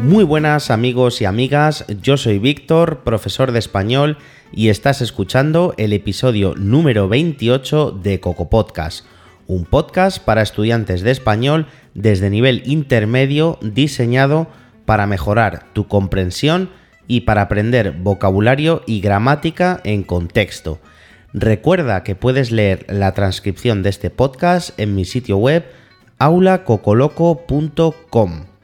Muy buenas amigos y amigas, yo soy Víctor, profesor de español, y estás escuchando el episodio número 28 de Coco Podcast, un podcast para estudiantes de español desde nivel intermedio diseñado para mejorar tu comprensión y para aprender vocabulario y gramática en contexto. Recuerda que puedes leer la transcripción de este podcast en mi sitio web aulacocoloco.com.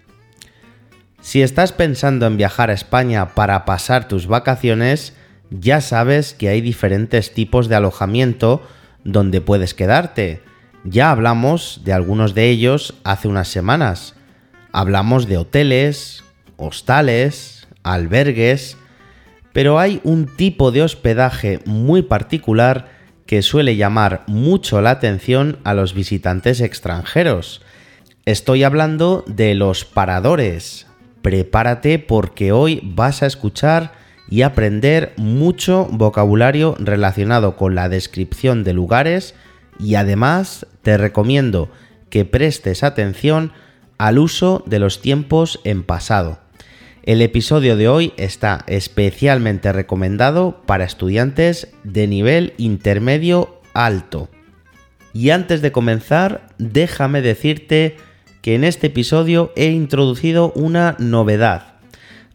Si estás pensando en viajar a España para pasar tus vacaciones, ya sabes que hay diferentes tipos de alojamiento donde puedes quedarte. Ya hablamos de algunos de ellos hace unas semanas. Hablamos de hoteles, hostales, albergues, pero hay un tipo de hospedaje muy particular que suele llamar mucho la atención a los visitantes extranjeros. Estoy hablando de los paradores. Prepárate porque hoy vas a escuchar y aprender mucho vocabulario relacionado con la descripción de lugares y además te recomiendo que prestes atención al uso de los tiempos en pasado. El episodio de hoy está especialmente recomendado para estudiantes de nivel intermedio alto. Y antes de comenzar, déjame decirte que en este episodio he introducido una novedad.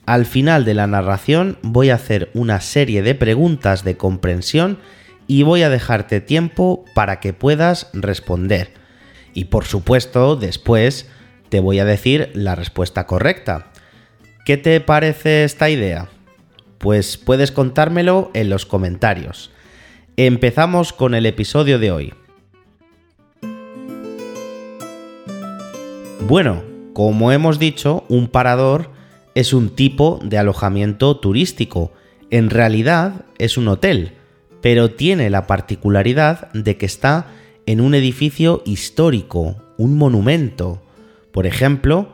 Al final de la narración voy a hacer una serie de preguntas de comprensión y voy a dejarte tiempo para que puedas responder. Y por supuesto, después te voy a decir la respuesta correcta. ¿Qué te parece esta idea? Pues puedes contármelo en los comentarios. Empezamos con el episodio de hoy. Bueno, como hemos dicho, un parador es un tipo de alojamiento turístico. En realidad es un hotel, pero tiene la particularidad de que está en un edificio histórico, un monumento. Por ejemplo,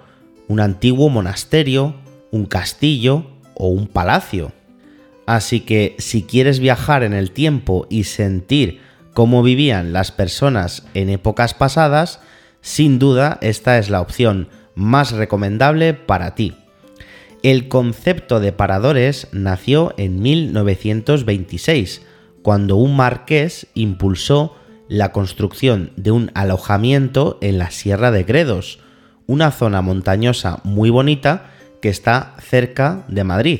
un antiguo monasterio, un castillo o un palacio. Así que si quieres viajar en el tiempo y sentir cómo vivían las personas en épocas pasadas, sin duda esta es la opción más recomendable para ti. El concepto de paradores nació en 1926, cuando un marqués impulsó la construcción de un alojamiento en la Sierra de Gredos, una zona montañosa muy bonita que está cerca de Madrid.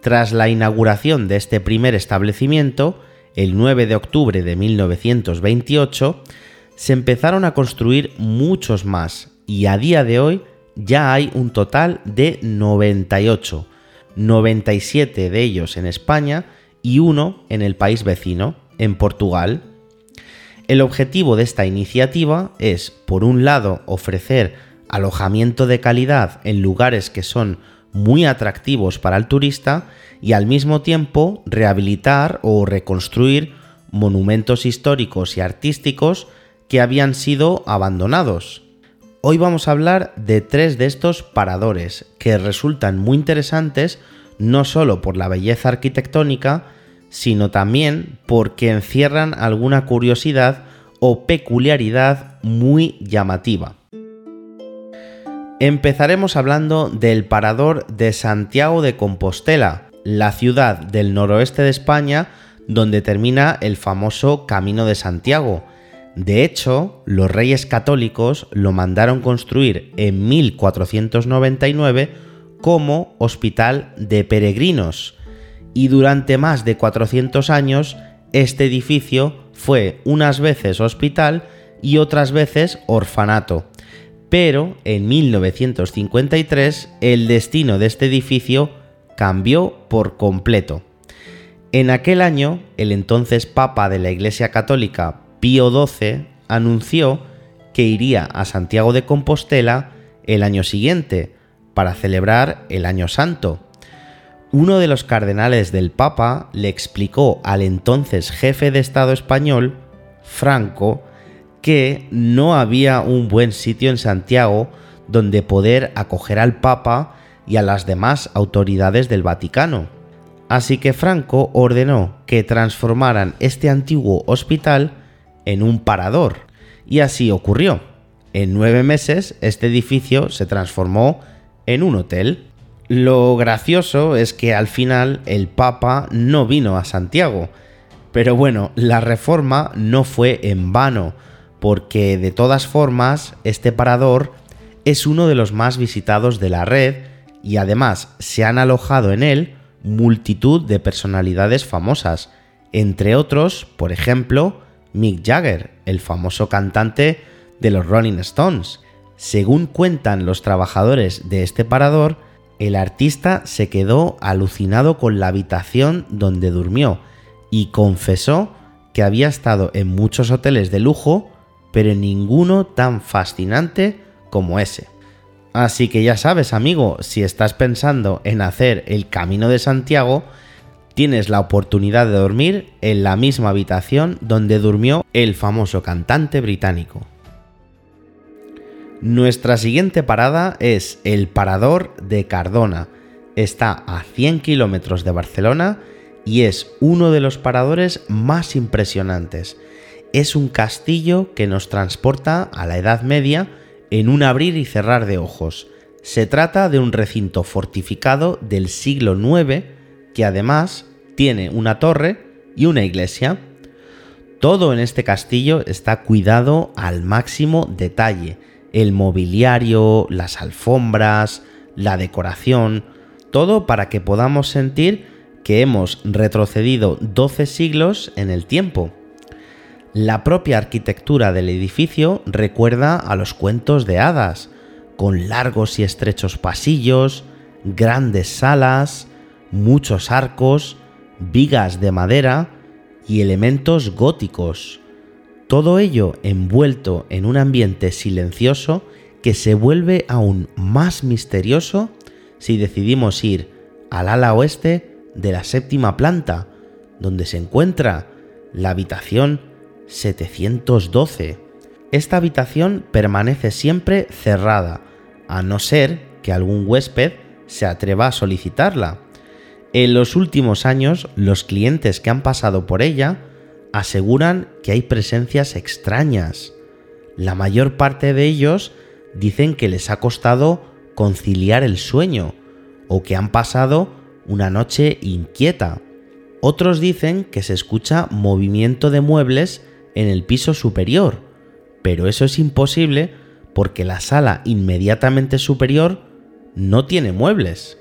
Tras la inauguración de este primer establecimiento, el 9 de octubre de 1928, se empezaron a construir muchos más y a día de hoy ya hay un total de 98, 97 de ellos en España y uno en el país vecino, en Portugal. El objetivo de esta iniciativa es, por un lado, ofrecer alojamiento de calidad en lugares que son muy atractivos para el turista y al mismo tiempo rehabilitar o reconstruir monumentos históricos y artísticos que habían sido abandonados. Hoy vamos a hablar de tres de estos paradores que resultan muy interesantes no solo por la belleza arquitectónica, sino también porque encierran alguna curiosidad o peculiaridad muy llamativa. Empezaremos hablando del parador de Santiago de Compostela, la ciudad del noroeste de España donde termina el famoso Camino de Santiago. De hecho, los reyes católicos lo mandaron construir en 1499 como hospital de peregrinos y durante más de 400 años este edificio fue unas veces hospital y otras veces orfanato pero en 1953 el destino de este edificio cambió por completo. En aquel año, el entonces Papa de la Iglesia Católica, Pío XII, anunció que iría a Santiago de Compostela el año siguiente para celebrar el Año Santo. Uno de los cardenales del Papa le explicó al entonces jefe de Estado español, Franco, que no había un buen sitio en Santiago donde poder acoger al Papa y a las demás autoridades del Vaticano. Así que Franco ordenó que transformaran este antiguo hospital en un parador. Y así ocurrió. En nueve meses este edificio se transformó en un hotel. Lo gracioso es que al final el Papa no vino a Santiago. Pero bueno, la reforma no fue en vano, porque de todas formas este parador es uno de los más visitados de la red y además se han alojado en él multitud de personalidades famosas, entre otros, por ejemplo, Mick Jagger, el famoso cantante de los Rolling Stones. Según cuentan los trabajadores de este parador, el artista se quedó alucinado con la habitación donde durmió y confesó que había estado en muchos hoteles de lujo, pero en ninguno tan fascinante como ese. Así que ya sabes, amigo, si estás pensando en hacer el Camino de Santiago, tienes la oportunidad de dormir en la misma habitación donde durmió el famoso cantante británico. Nuestra siguiente parada es el Parador de Cardona. Está a 100 kilómetros de Barcelona y es uno de los paradores más impresionantes. Es un castillo que nos transporta a la Edad Media en un abrir y cerrar de ojos. Se trata de un recinto fortificado del siglo IX que además tiene una torre y una iglesia. Todo en este castillo está cuidado al máximo detalle el mobiliario, las alfombras, la decoración, todo para que podamos sentir que hemos retrocedido 12 siglos en el tiempo. La propia arquitectura del edificio recuerda a los cuentos de hadas, con largos y estrechos pasillos, grandes salas, muchos arcos, vigas de madera y elementos góticos. Todo ello envuelto en un ambiente silencioso que se vuelve aún más misterioso si decidimos ir al ala oeste de la séptima planta, donde se encuentra la habitación 712. Esta habitación permanece siempre cerrada, a no ser que algún huésped se atreva a solicitarla. En los últimos años, los clientes que han pasado por ella aseguran que hay presencias extrañas. La mayor parte de ellos dicen que les ha costado conciliar el sueño o que han pasado una noche inquieta. Otros dicen que se escucha movimiento de muebles en el piso superior, pero eso es imposible porque la sala inmediatamente superior no tiene muebles.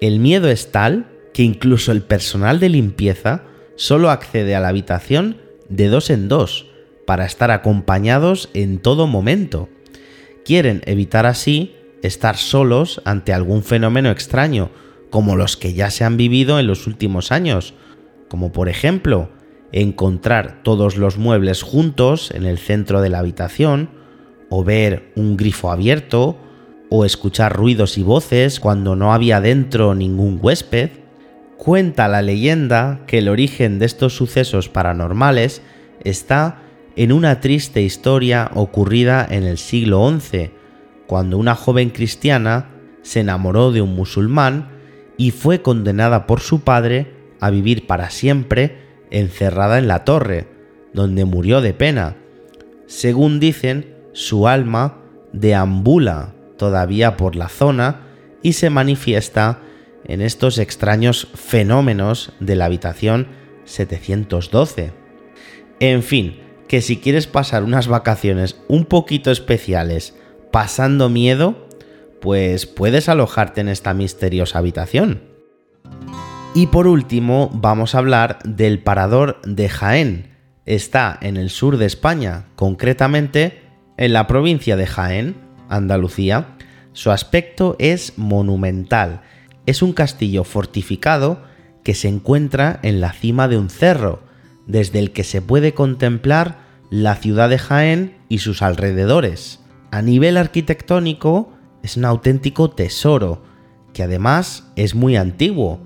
El miedo es tal que incluso el personal de limpieza solo accede a la habitación de dos en dos, para estar acompañados en todo momento. Quieren evitar así estar solos ante algún fenómeno extraño, como los que ya se han vivido en los últimos años, como por ejemplo encontrar todos los muebles juntos en el centro de la habitación, o ver un grifo abierto, o escuchar ruidos y voces cuando no había dentro ningún huésped. Cuenta la leyenda que el origen de estos sucesos paranormales está en una triste historia ocurrida en el siglo XI, cuando una joven cristiana se enamoró de un musulmán y fue condenada por su padre a vivir para siempre encerrada en la torre, donde murió de pena. Según dicen, su alma deambula todavía por la zona y se manifiesta en estos extraños fenómenos de la habitación 712. En fin, que si quieres pasar unas vacaciones un poquito especiales pasando miedo, pues puedes alojarte en esta misteriosa habitación. Y por último, vamos a hablar del Parador de Jaén. Está en el sur de España, concretamente en la provincia de Jaén, Andalucía. Su aspecto es monumental es un castillo fortificado que se encuentra en la cima de un cerro, desde el que se puede contemplar la ciudad de Jaén y sus alrededores. A nivel arquitectónico es un auténtico tesoro, que además es muy antiguo.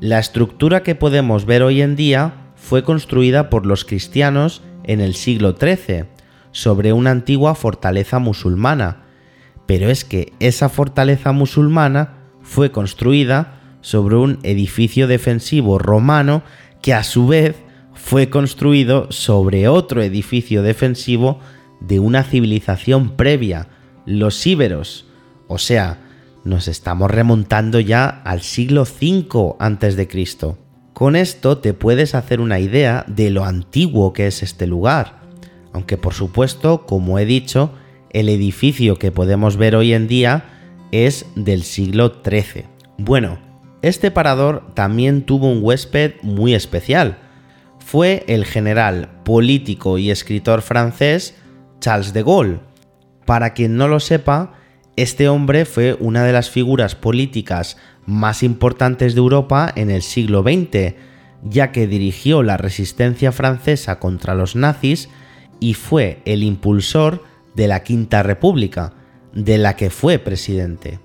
La estructura que podemos ver hoy en día fue construida por los cristianos en el siglo XIII, sobre una antigua fortaleza musulmana, pero es que esa fortaleza musulmana fue construida sobre un edificio defensivo romano que a su vez fue construido sobre otro edificio defensivo de una civilización previa, los íberos. O sea, nos estamos remontando ya al siglo V a.C. Con esto te puedes hacer una idea de lo antiguo que es este lugar, aunque por supuesto, como he dicho, el edificio que podemos ver hoy en día es del siglo XIII. Bueno, este parador también tuvo un huésped muy especial. Fue el general, político y escritor francés Charles de Gaulle. Para quien no lo sepa, este hombre fue una de las figuras políticas más importantes de Europa en el siglo XX, ya que dirigió la resistencia francesa contra los nazis y fue el impulsor de la Quinta República, de la que fue presidente.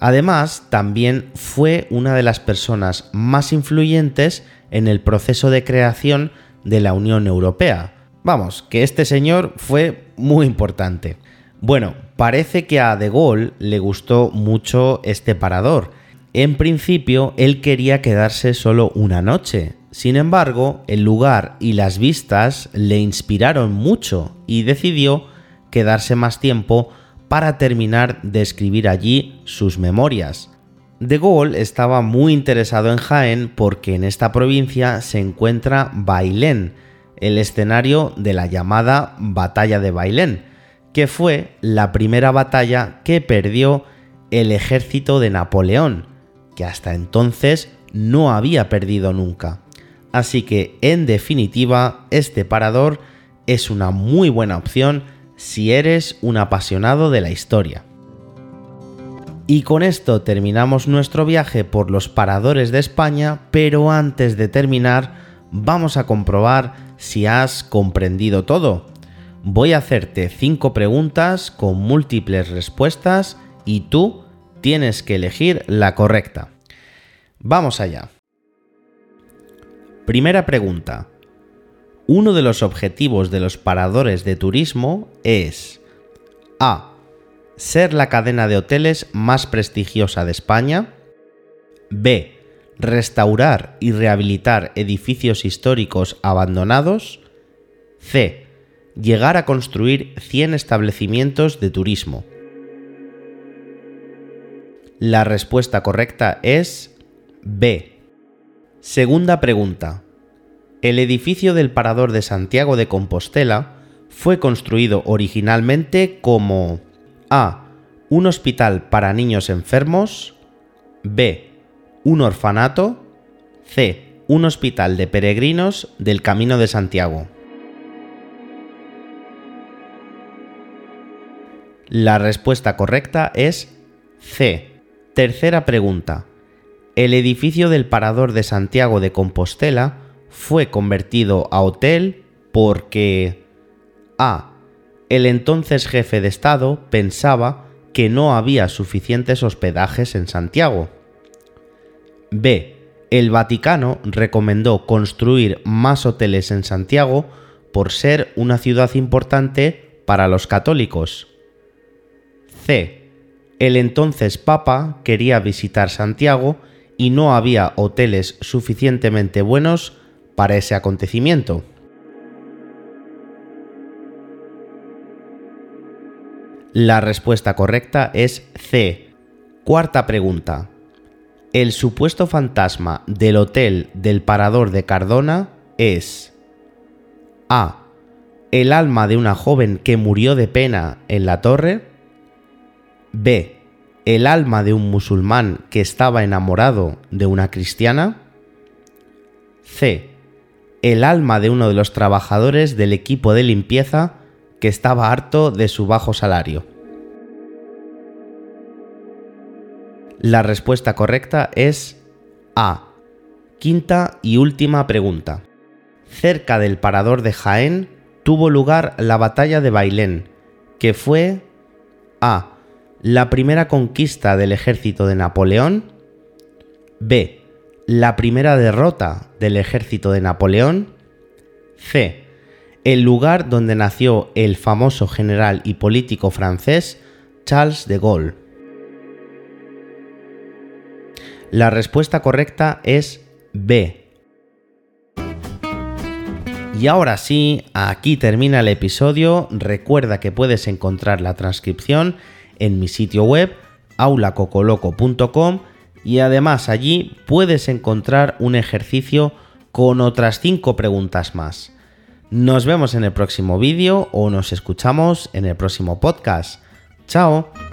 Además, también fue una de las personas más influyentes en el proceso de creación de la Unión Europea. Vamos, que este señor fue muy importante. Bueno, parece que a De Gaulle le gustó mucho este parador. En principio, él quería quedarse solo una noche. Sin embargo, el lugar y las vistas le inspiraron mucho y decidió quedarse más tiempo para terminar de escribir allí sus memorias. De Gaulle estaba muy interesado en Jaén porque en esta provincia se encuentra Bailén, el escenario de la llamada Batalla de Bailén, que fue la primera batalla que perdió el ejército de Napoleón, que hasta entonces no había perdido nunca. Así que, en definitiva, este parador es una muy buena opción si eres un apasionado de la historia. Y con esto terminamos nuestro viaje por los paradores de España, pero antes de terminar vamos a comprobar si has comprendido todo voy a hacerte 5 preguntas con múltiples respuestas y tú tienes que elegir la correcta. Vamos allá. Primera pregunta. Uno de los objetivos de los paradores de turismo es A. Ser la cadena de hoteles más prestigiosa de España. B. Restaurar y rehabilitar edificios históricos abandonados. C llegar a construir 100 establecimientos de turismo? La respuesta correcta es B. Segunda pregunta. El edificio del Parador de Santiago de Compostela fue construido originalmente como A. Un hospital para niños enfermos. B. Un orfanato. C. Un hospital de peregrinos del Camino de Santiago. La respuesta correcta es C. Tercera pregunta. El edificio del Parador de Santiago de Compostela fue convertido a hotel porque A. El entonces jefe de Estado pensaba que no había suficientes hospedajes en Santiago. B. El Vaticano recomendó construir más hoteles en Santiago por ser una ciudad importante para los católicos. C. El entonces Papa quería visitar Santiago y no había hoteles suficientemente buenos para ese acontecimiento. La respuesta correcta es C. Cuarta pregunta. El supuesto fantasma del hotel del Parador de Cardona es A. El alma de una joven que murió de pena en la torre. B. El alma de un musulmán que estaba enamorado de una cristiana. C. El alma de uno de los trabajadores del equipo de limpieza que estaba harto de su bajo salario. La respuesta correcta es A. Quinta y última pregunta. Cerca del parador de Jaén tuvo lugar la batalla de Bailén, que fue A la primera conquista del ejército de Napoleón. B. La primera derrota del ejército de Napoleón. C. El lugar donde nació el famoso general y político francés Charles de Gaulle. La respuesta correcta es B. Y ahora sí, aquí termina el episodio. Recuerda que puedes encontrar la transcripción en mi sitio web aulacocoloco.com y además allí puedes encontrar un ejercicio con otras 5 preguntas más. Nos vemos en el próximo vídeo o nos escuchamos en el próximo podcast. ¡Chao!